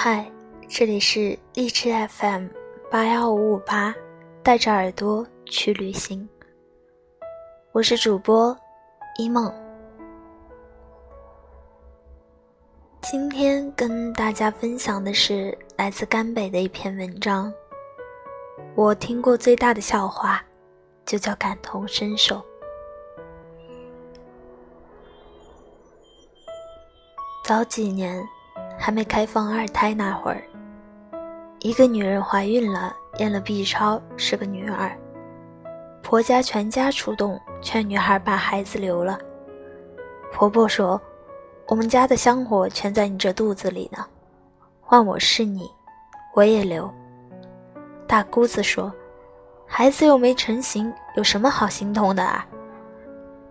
嗨，这里是荔枝 FM 八幺五五八，带着耳朵去旅行。我是主播一梦，今天跟大家分享的是来自甘北的一篇文章。我听过最大的笑话，就叫感同身受。早几年。还没开放二胎那会儿，一个女人怀孕了，验了 B 超，是个女儿。婆家全家出动劝女孩把孩子留了。婆婆说：“我们家的香火全在你这肚子里呢，换我是你，我也留。”大姑子说：“孩子又没成型，有什么好心痛的啊？”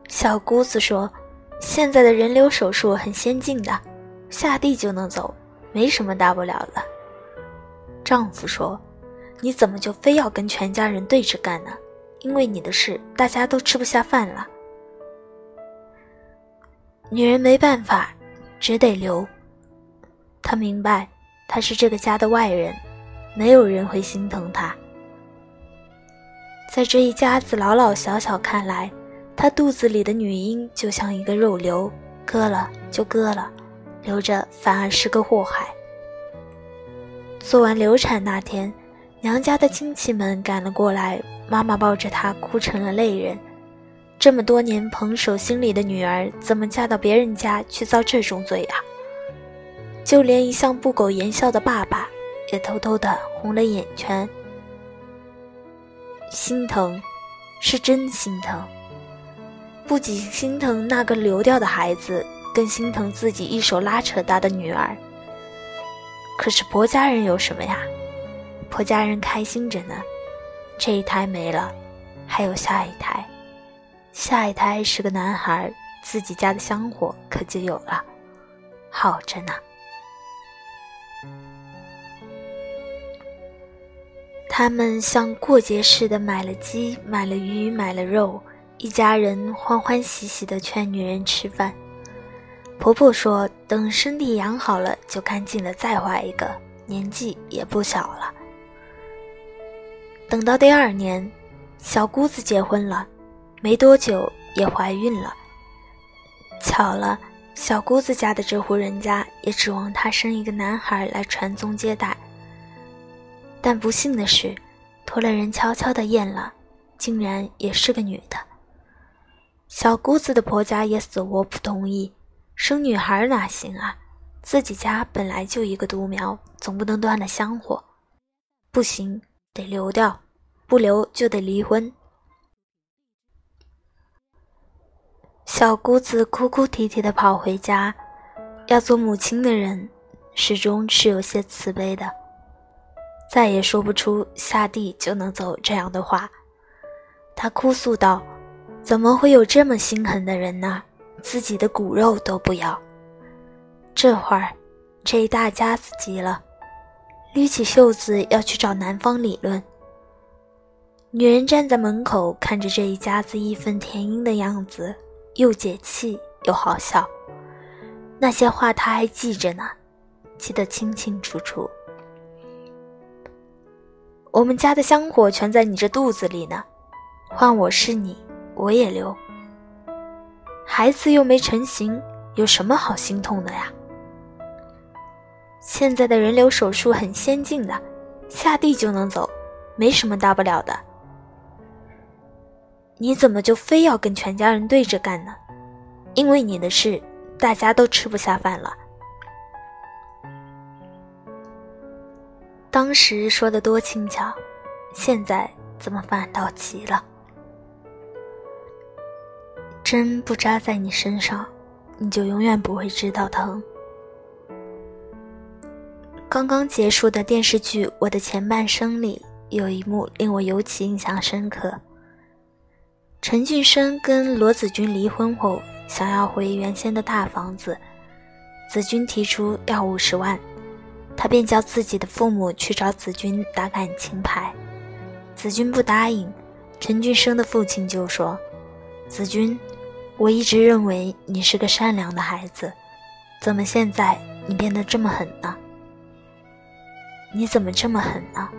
小姑子说：“现在的人流手术很先进的。”下地就能走，没什么大不了的。丈夫说：“你怎么就非要跟全家人对着干呢？因为你的事，大家都吃不下饭了。”女人没办法，只得留。她明白，她是这个家的外人，没有人会心疼她。在这一家子老老小小看来，她肚子里的女婴就像一个肉瘤，割了就割了。留着反而是个祸害。做完流产那天，娘家的亲戚们赶了过来，妈妈抱着她哭成了泪人。这么多年捧手心里的女儿，怎么嫁到别人家去遭这种罪啊？就连一向不苟言笑的爸爸，也偷偷的红了眼圈。心疼，是真心疼。不仅心疼那个流掉的孩子。更心疼自己一手拉扯大的女儿。可是婆家人有什么呀？婆家人开心着呢，这一胎没了，还有下一胎，下一胎是个男孩，自己家的香火可就有了，好着呢。他们像过节似的买了鸡，买了鱼，买了肉，一家人欢欢喜喜的劝女人吃饭。婆婆说：“等身体养好了，就赶紧的再怀一个，年纪也不小了。”等到第二年，小姑子结婚了，没多久也怀孕了。巧了，小姑子家的这户人家也指望她生一个男孩来传宗接代。但不幸的是，托了人悄悄的验了，竟然也是个女的。小姑子的婆家也死活不同意。生女孩哪行啊？自己家本来就一个独苗，总不能断了香火。不行，得留掉，不留就得离婚。小姑子哭哭啼啼的跑回家，要做母亲的人，始终是有些慈悲的，再也说不出下地就能走这样的话。她哭诉道：“怎么会有这么心狠的人呢？”自己的骨肉都不要。这会儿，这一大家子急了，捋起袖子要去找男方理论。女人站在门口，看着这一家子义愤填膺的样子，又解气又好笑。那些话她还记着呢，记得清清楚楚。我们家的香火全在你这肚子里呢，换我是你，我也留。孩子又没成型，有什么好心痛的呀？现在的人流手术很先进的，下地就能走，没什么大不了的。你怎么就非要跟全家人对着干呢？因为你的事，大家都吃不下饭了。当时说的多轻巧，现在怎么反倒急了？针不扎在你身上，你就永远不会知道疼。刚刚结束的电视剧《我的前半生》里有一幕令我尤其印象深刻。陈俊生跟罗子君离婚后，想要回原先的大房子，子君提出要五十万，他便叫自己的父母去找子君打感情牌。子君不答应，陈俊生的父亲就说：“子君。”我一直认为你是个善良的孩子，怎么现在你变得这么狠呢？你怎么这么狠呢？”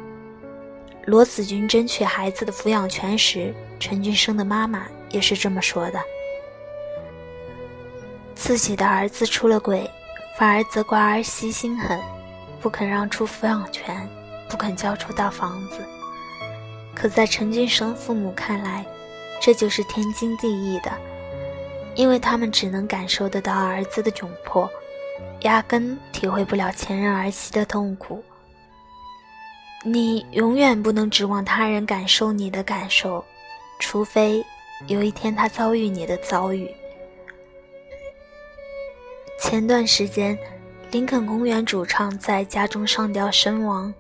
罗子君争取孩子的抚养权时，陈俊生的妈妈也是这么说的。自己的儿子出了轨，反而责怪儿媳心狠，不肯让出抚养权，不肯交出大房子。可在陈俊生父母看来，这就是天经地义的，因为他们只能感受得到儿子的窘迫，压根体会不了前任儿媳的痛苦。你永远不能指望他人感受你的感受，除非有一天他遭遇你的遭遇。前段时间，林肯公园主唱在家中上吊身亡。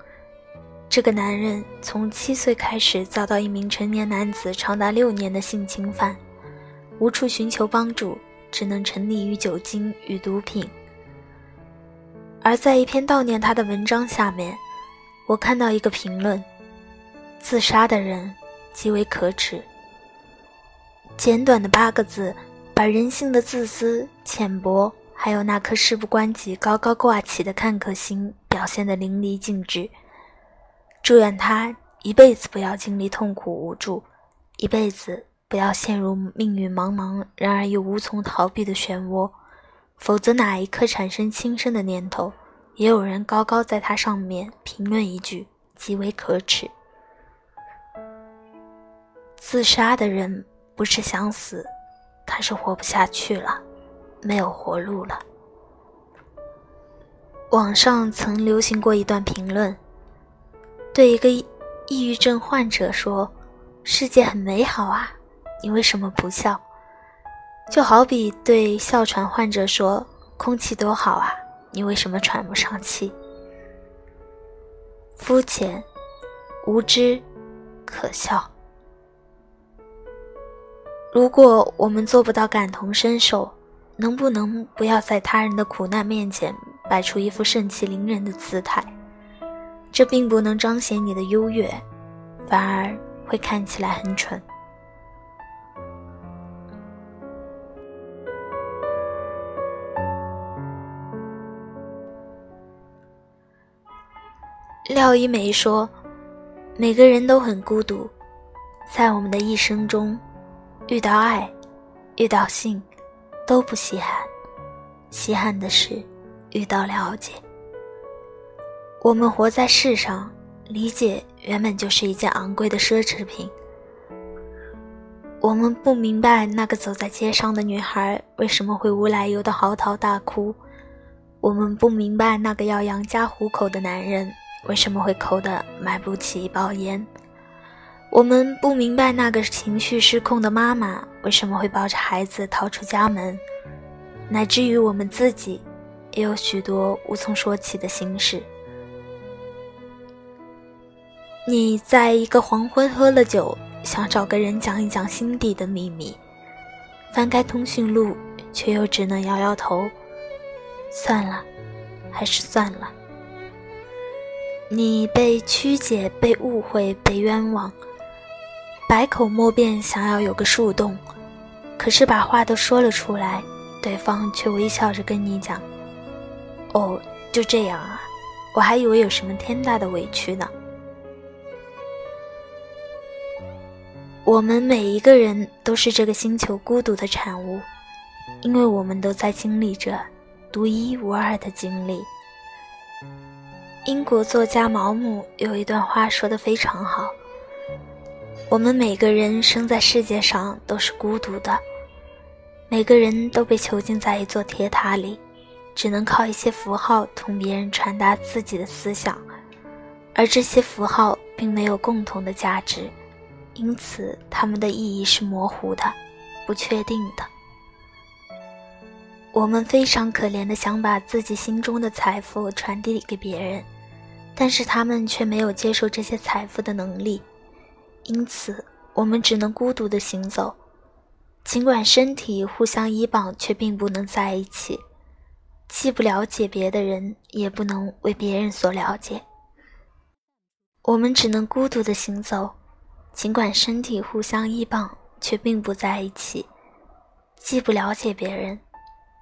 这个男人从七岁开始遭到一名成年男子长达六年的性侵犯，无处寻求帮助，只能沉溺于酒精与毒品。而在一篇悼念他的文章下面。我看到一个评论：“自杀的人极为可耻。”简短的八个字，把人性的自私、浅薄，还有那颗事不关己、高高挂起的看客心，表现得淋漓尽致。祝愿他一辈子不要经历痛苦无助，一辈子不要陷入命运茫茫，然而又无从逃避的漩涡，否则哪一刻产生轻生的念头？也有人高高在他上面评论一句：“极为可耻。”自杀的人不是想死，他是活不下去了，没有活路了。网上曾流行过一段评论，对一个抑郁症患者说：“世界很美好啊，你为什么不笑？”就好比对哮喘患者说：“空气多好啊。”你为什么喘不上气？肤浅、无知、可笑。如果我们做不到感同身受，能不能不要在他人的苦难面前摆出一副盛气凌人的姿态？这并不能彰显你的优越，反而会看起来很蠢。廖一梅说：“每个人都很孤独，在我们的一生中，遇到爱，遇到性，都不稀罕。稀罕的是遇到了解。我们活在世上，理解原本就是一件昂贵的奢侈品。我们不明白那个走在街上的女孩为什么会无来由的嚎啕大哭，我们不明白那个要养家糊口的男人。”为什么会抠的买不起一包烟？我们不明白那个情绪失控的妈妈为什么会抱着孩子逃出家门，乃至于我们自己，也有许多无从说起的心事。你在一个黄昏喝了酒，想找个人讲一讲心底的秘密，翻开通讯录，却又只能摇摇头。算了，还是算了。你被曲解、被误会、被冤枉，百口莫辩，想要有个树洞，可是把话都说了出来，对方却微笑着跟你讲：“哦，就这样啊，我还以为有什么天大的委屈呢。”我们每一个人都是这个星球孤独的产物，因为我们都在经历着独一无二的经历。英国作家毛姆有一段话说得非常好：“我们每个人生在世界上都是孤独的，每个人都被囚禁在一座铁塔里，只能靠一些符号同别人传达自己的思想，而这些符号并没有共同的价值，因此它们的意义是模糊的、不确定的。我们非常可怜的想把自己心中的财富传递给别人。”但是他们却没有接受这些财富的能力，因此我们只能孤独地行走。尽管身体互相依傍，却并不能在一起。既不了解别的人，也不能为别人所了解。我们只能孤独地行走，尽管身体互相依傍，却并不在一起。既不了解别人，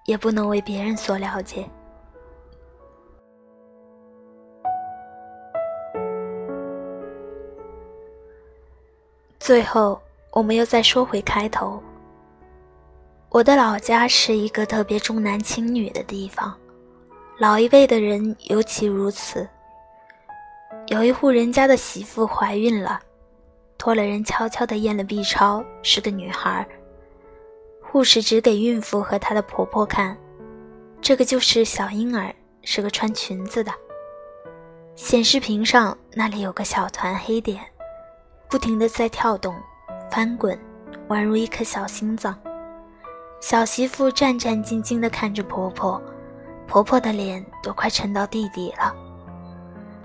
也不能为别人所了解。最后，我们又再说回开头。我的老家是一个特别重男轻女的地方，老一辈的人尤其如此。有一户人家的媳妇怀孕了，托了人悄悄地验了 B 超，是个女孩。护士指给孕妇和她的婆婆看，这个就是小婴儿，是个穿裙子的。显示屏上那里有个小团黑点，不停地在跳动、翻滚，宛如一颗小心脏。小媳妇战战兢兢地看着婆婆，婆婆的脸都快沉到地底了。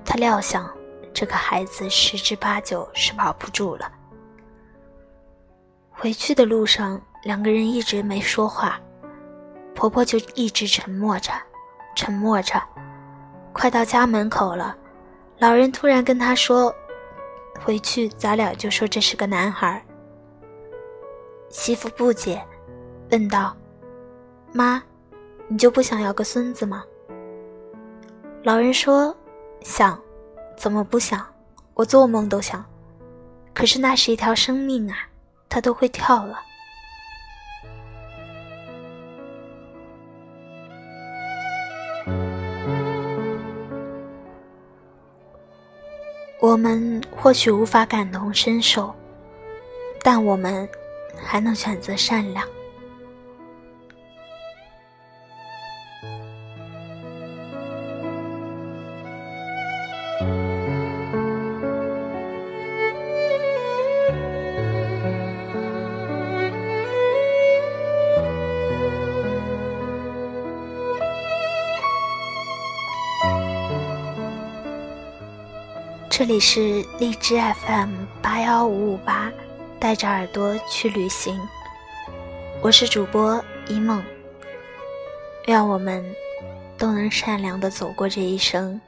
她料想这个孩子十之八九是保不住了。回去的路上，两个人一直没说话，婆婆就一直沉默着，沉默着。快到家门口了。老人突然跟她说：“回去咱俩就说这是个男孩。”媳妇不解，问道：“妈，你就不想要个孙子吗？”老人说：“想，怎么不想？我做梦都想。可是那是一条生命啊，它都会跳了。”我们或许无法感同身受，但我们还能选择善良。这里是荔枝 FM 八幺五五八，带着耳朵去旅行。我是主播一梦，愿我们都能善良的走过这一生。